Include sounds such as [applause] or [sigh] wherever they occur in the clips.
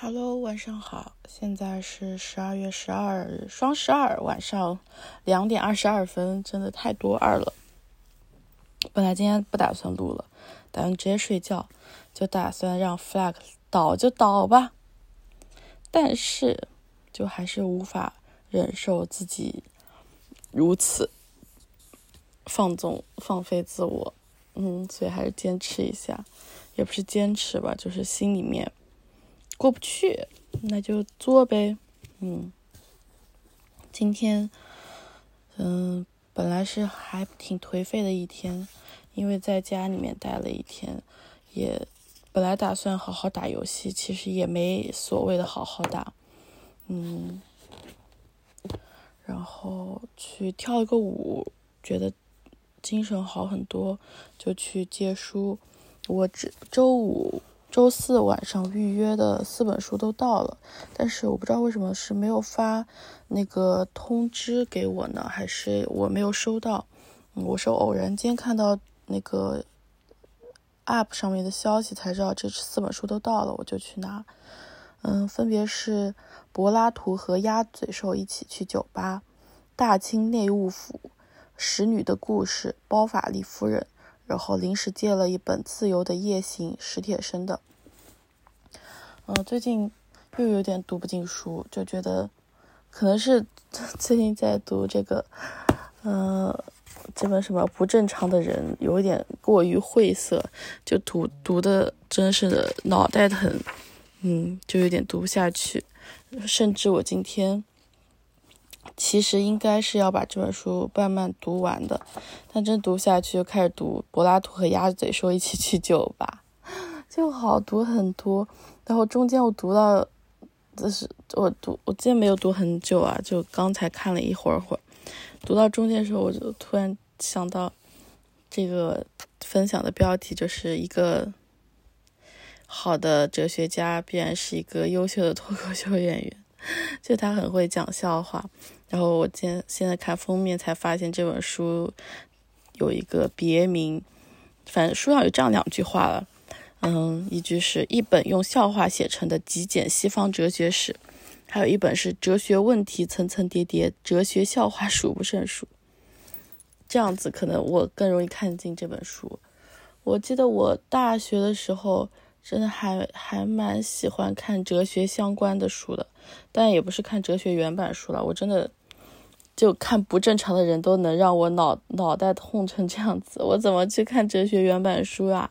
Hello，晚上好，现在是十二月十二日，双十二晚上两点二十二分，真的太多二了。本来今天不打算录了，打算直接睡觉，就打算让 flag 倒就倒吧。但是，就还是无法忍受自己如此放纵、放飞自我，嗯，所以还是坚持一下，也不是坚持吧，就是心里面。过不去，那就做呗。嗯，今天，嗯，本来是还挺颓废的一天，因为在家里面待了一天，也本来打算好好打游戏，其实也没所谓的好好打。嗯，然后去跳一个舞，觉得精神好很多，就去借书。我这周五。周四晚上预约的四本书都到了，但是我不知道为什么是没有发那个通知给我呢？还是我没有收到？我是偶然间看到那个 App 上面的消息才知道这四本书都到了，我就去拿。嗯，分别是柏拉图和鸭嘴兽一起去酒吧，大清内务府，使女的故事，包法利夫人。然后临时借了一本《自由的夜行》，史铁生的。嗯，最近又有点读不进书，就觉得可能是 [laughs] 最近在读这个，嗯，这本什么不正常的人，有点过于晦涩，就读读的真是的脑袋疼，嗯，就有点读不下去，甚至我今天。其实应该是要把这本书慢慢读完的，但真读下去就开始读柏拉图和鸭嘴说一起去酒吧，就好读很多。然后中间我读到，就是我读我今天没有读很久啊，就刚才看了一会儿会儿，读到中间的时候我就突然想到，这个分享的标题就是一个好的哲学家必然是一个优秀的脱口秀演员。[laughs] 就他很会讲笑话，然后我今现在看封面才发现这本书有一个别名，反正书上有这样两句话了，嗯，一句是一本用笑话写成的极简西方哲学史，还有一本是哲学问题层层叠叠，哲学笑话数不胜数。这样子可能我更容易看进这本书。我记得我大学的时候。真的还还蛮喜欢看哲学相关的书的，但也不是看哲学原版书了。我真的就看不正常的人都能让我脑脑袋痛成这样子，我怎么去看哲学原版书啊？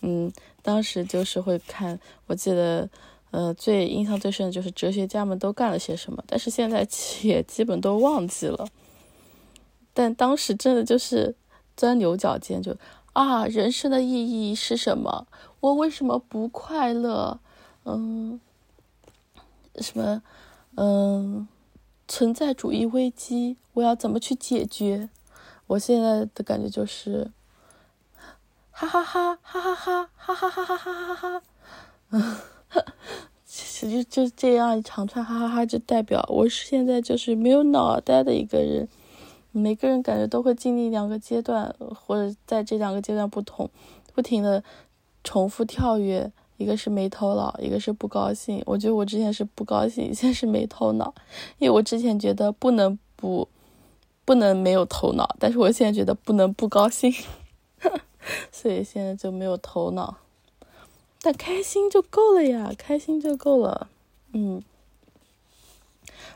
嗯，当时就是会看，我记得，呃，最印象最深的就是哲学家们都干了些什么，但是现在也基本都忘记了。但当时真的就是钻牛角尖，就啊，人生的意义是什么？我为什么不快乐？嗯，什么？嗯，存在主义危机，我要怎么去解决？我现在的感觉就是，哈哈哈哈哈哈哈哈哈哈哈哈哈哈，嗯，[laughs] 其实就这样一长串哈哈哈，就代表我现在就是没有脑袋的一个人。每个人感觉都会经历两个阶段，或者在这两个阶段不同，不停的。重复跳跃，一个是没头脑，一个是不高兴。我觉得我之前是不高兴，[laughs] 现在是没头脑，因为我之前觉得不能不，不能没有头脑，但是我现在觉得不能不高兴，[laughs] 所以现在就没有头脑，但开心就够了呀，开心就够了。嗯，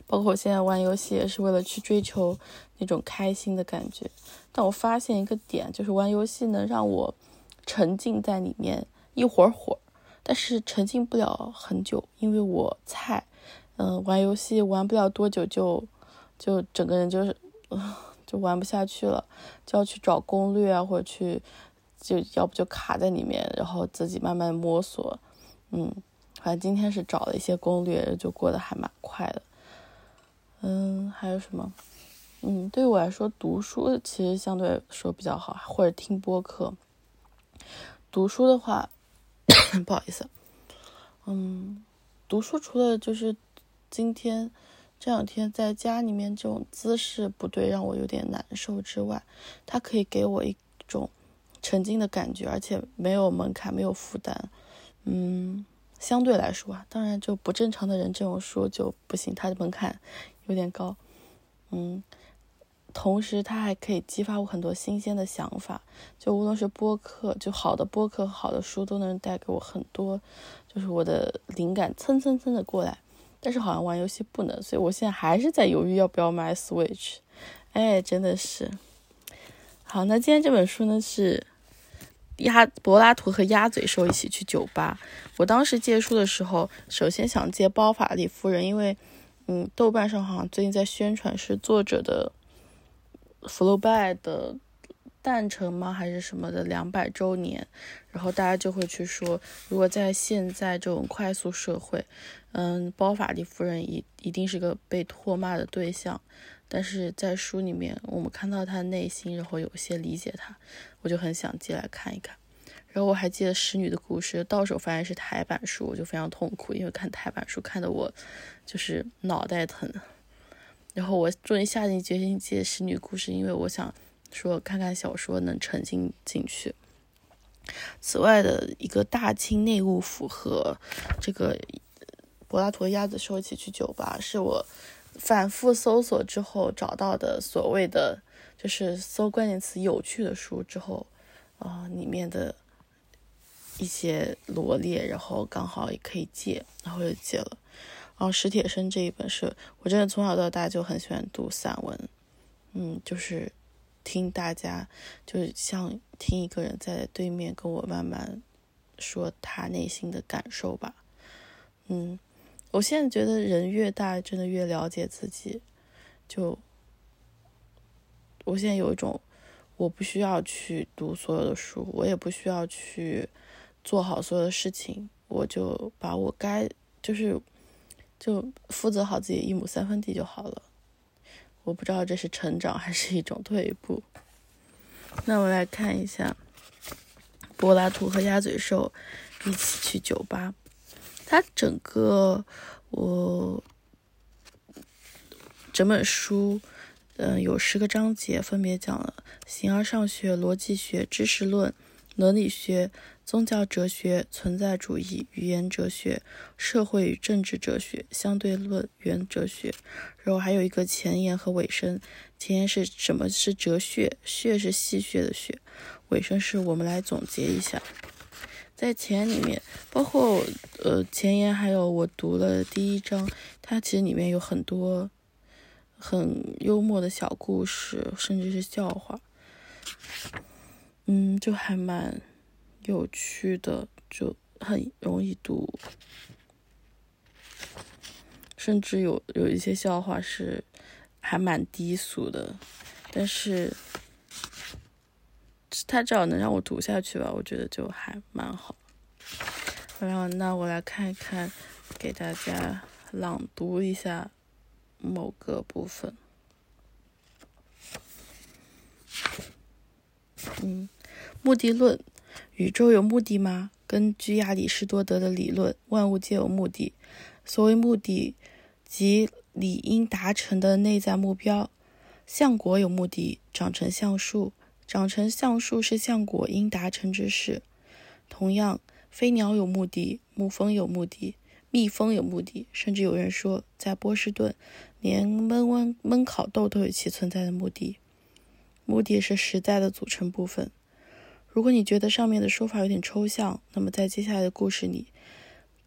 包括我现在玩游戏也是为了去追求那种开心的感觉，但我发现一个点，就是玩游戏能让我。沉浸在里面一会儿会儿，但是沉浸不了很久，因为我菜，嗯，玩游戏玩不了多久就就整个人就是 [laughs] 就玩不下去了，就要去找攻略啊，或者去就要不就卡在里面，然后自己慢慢摸索，嗯，反正今天是找了一些攻略，就过得还蛮快的，嗯，还有什么？嗯，对于我来说，读书其实相对来说比较好，或者听播客。读书的话，[coughs] 不好意思，嗯，读书除了就是今天这两天在家里面这种姿势不对，让我有点难受之外，它可以给我一种沉浸的感觉，而且没有门槛，没有负担，嗯，相对来说啊，当然就不正常的人这种书就不行，它的门槛有点高。嗯，同时它还可以激发我很多新鲜的想法，就无论是播客，就好的播客、好的书都能带给我很多，就是我的灵感蹭蹭蹭的过来。但是好像玩游戏不能，所以我现在还是在犹豫要不要买 Switch。哎，真的是。好，那今天这本书呢是鸭柏拉图和鸭嘴兽一起去酒吧。我当时借书的时候，首先想借《包法利夫人》，因为嗯，豆瓣上好像最近在宣传是作者的福楼拜的诞辰吗，还是什么的两百周年，然后大家就会去说，如果在现在这种快速社会。嗯，包法利夫人一一定是个被唾骂的对象，但是在书里面我们看到他的内心，然后有些理解他，我就很想借来看一看。然后我还记得《使女的故事》，到手发现是台版书，我就非常痛苦，因为看台版书看得我就是脑袋疼。然后我终于下定决心借《使女故事》，因为我想说看看小说能沉浸进去。此外的一个大清内务府和这个。柏拉图鸭子说一起去酒吧，是我反复搜索之后找到的所谓的，就是搜关键词有趣的书之后，啊，里面的一些罗列，然后刚好也可以借，然后就借了。然后史铁生这一本是我真的从小到大就很喜欢读散文，嗯，就是听大家，就是像听一个人在对面跟我慢慢说他内心的感受吧，嗯。我现在觉得人越大，真的越了解自己。就我现在有一种，我不需要去读所有的书，我也不需要去做好所有的事情，我就把我该就是就负责好自己一亩三分地就好了。我不知道这是成长还是一种退步。那我来看一下，柏拉图和鸭嘴兽一起去酒吧。它整个我整本书，嗯，有十个章节，分别讲了形而上学、逻辑学、知识论、伦理学、宗教哲学、存在主义、语言哲学、社会与政治哲学、相对论原哲学，然后还有一个前言和尾声。前言是什么是哲学？学是戏谑的学。尾声是我们来总结一下。在前里面，包括呃前言，还有我读了第一章，它其实里面有很多很幽默的小故事，甚至是笑话，嗯，就还蛮有趣的，就很容易读，甚至有有一些笑话是还蛮低俗的，但是。他只要能让我读下去吧，我觉得就还蛮好。然后，那我来看一看，给大家朗读一下某个部分。嗯，目的论：宇宙有目的吗？根据亚里士多德的理论，万物皆有目的。所谓目的，即理应达成的内在目标。橡果有目的，长成橡树。长成橡树是橡果应达成之事。同样，飞鸟有目的，蜜蜂有目的，蜜蜂有目的，甚至有人说，在波士顿，连焖温焖烤豆都有其存在的目的。目的是实在的组成部分。如果你觉得上面的说法有点抽象，那么在接下来的故事里，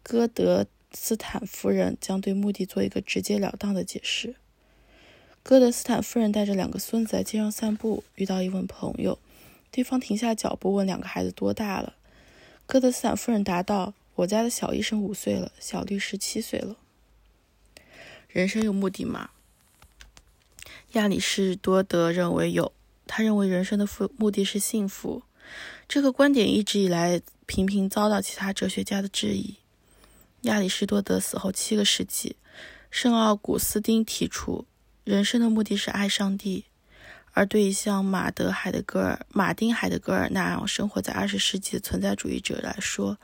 歌德斯坦夫人将对目的做一个直截了当的解释。戈德斯坦夫人带着两个孙子在街上散步，遇到一位朋友。对方停下脚步，问两个孩子多大了。戈德斯坦夫人答道：“我家的小医生五岁了，小律师七岁了。”人生有目的吗？亚里士多德认为有。他认为人生的目目的是幸福。这个观点一直以来频频遭到其他哲学家的质疑。亚里士多德死后七个世纪，圣奥古斯丁提出。人生的目的是爱上帝，而对于像马德·海德格尔、马丁·海德格尔那样生活在二十世纪的存在主义者来说，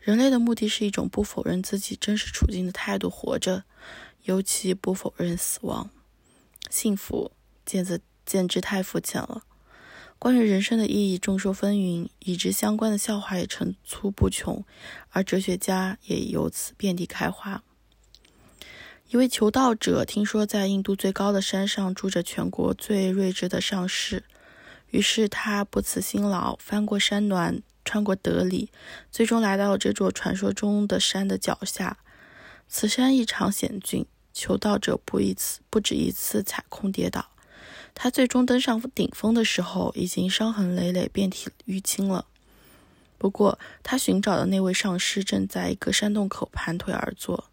人类的目的是一种不否认自己真实处境的态度活着，尤其不否认死亡。幸福简直简直太肤浅了。关于人生的意义众说纷纭，与之相关的笑话也层出不穷，而哲学家也由此遍地开花。一位求道者听说在印度最高的山上住着全国最睿智的上师，于是他不辞辛劳，翻过山峦，穿过德里，最终来到了这座传说中的山的脚下。此山异常险峻，求道者不一次不止一次踩空跌倒。他最终登上顶峰的时候，已经伤痕累累，遍体淤青了。不过，他寻找的那位上师正在一个山洞口盘腿而坐。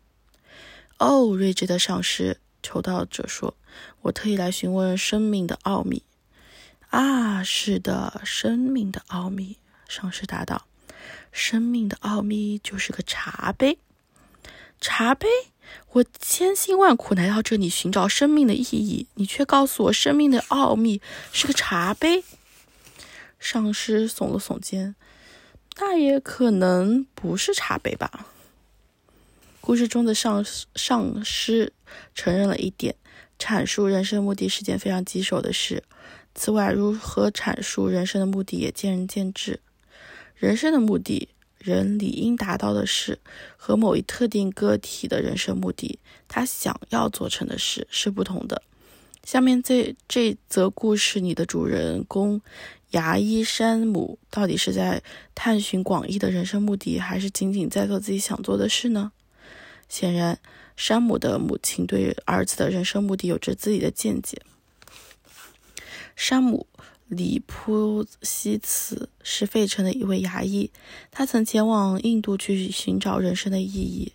哦，睿智的上师，求道者说：“我特意来询问生命的奥秘。”啊，是的，生命的奥秘。上师答道：“生命的奥秘就是个茶杯。茶杯。”我千辛万苦来到这里寻找生命的意义，你却告诉我生命的奥秘是个茶杯。上师耸了耸肩，那也可能不是茶杯吧。故事中的上上师承认了一点：阐述人生目的是件非常棘手的事。此外，如何阐述人生的目的也见仁见智。人生的目的。人理应达到的事和某一特定个体的人生目的，他想要做成的事是不同的。下面这这则故事里的主人公牙医山姆，到底是在探寻广义的人生目的，还是仅仅在做自己想做的事呢？显然，山姆的母亲对儿子的人生目的有着自己的见解。山姆。里普西茨是费城的一位牙医，他曾前往印度去寻找人生的意义。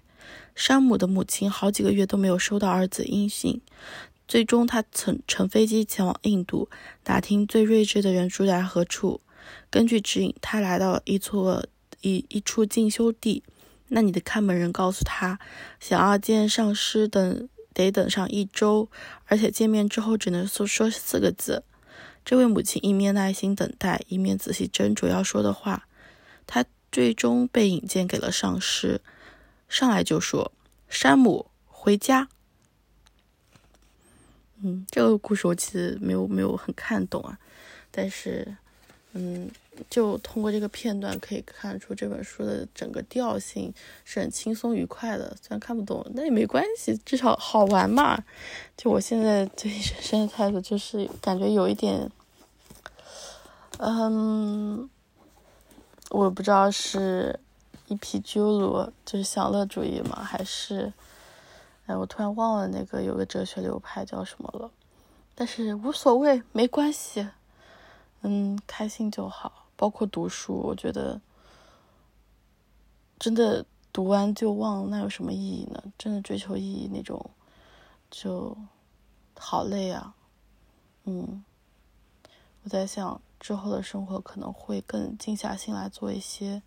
山姆的母亲好几个月都没有收到儿子音信，最终他乘乘飞机前往印度，打听最睿智的人住在何处。根据指引，他来到一处一一处进修地，那你的看门人告诉他，想要见上师等得等上一周，而且见面之后只能说说四个字。这位母亲一面耐心等待，一面仔细斟酌要说的话。她最终被引荐给了上师，上来就说：“山姆，回家。”嗯，这个故事我其实没有没有很看懂啊，但是，嗯，就通过这个片段可以看出这本书的整个调性是很轻松愉快的。虽然看不懂，那也没关系，至少好玩嘛。就我现在对人生的态度，就是感觉有一点。嗯，我不知道是一匹鸠鲁，就是享乐主义嘛，还是，哎，我突然忘了那个有个哲学流派叫什么了，但是无所谓，没关系，嗯，开心就好。包括读书，我觉得真的读完就忘，那有什么意义呢？真的追求意义那种，就好累啊。嗯，我在想。之后的生活可能会更静下心来做一些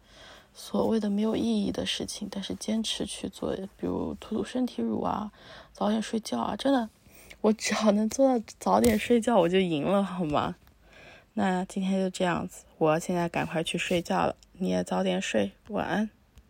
所谓的没有意义的事情，但是坚持去做，比如涂涂身体乳啊，早点睡觉啊，真的，我只要能做到早点睡觉，我就赢了，好吗？那今天就这样子，我现在赶快去睡觉了，你也早点睡，晚安。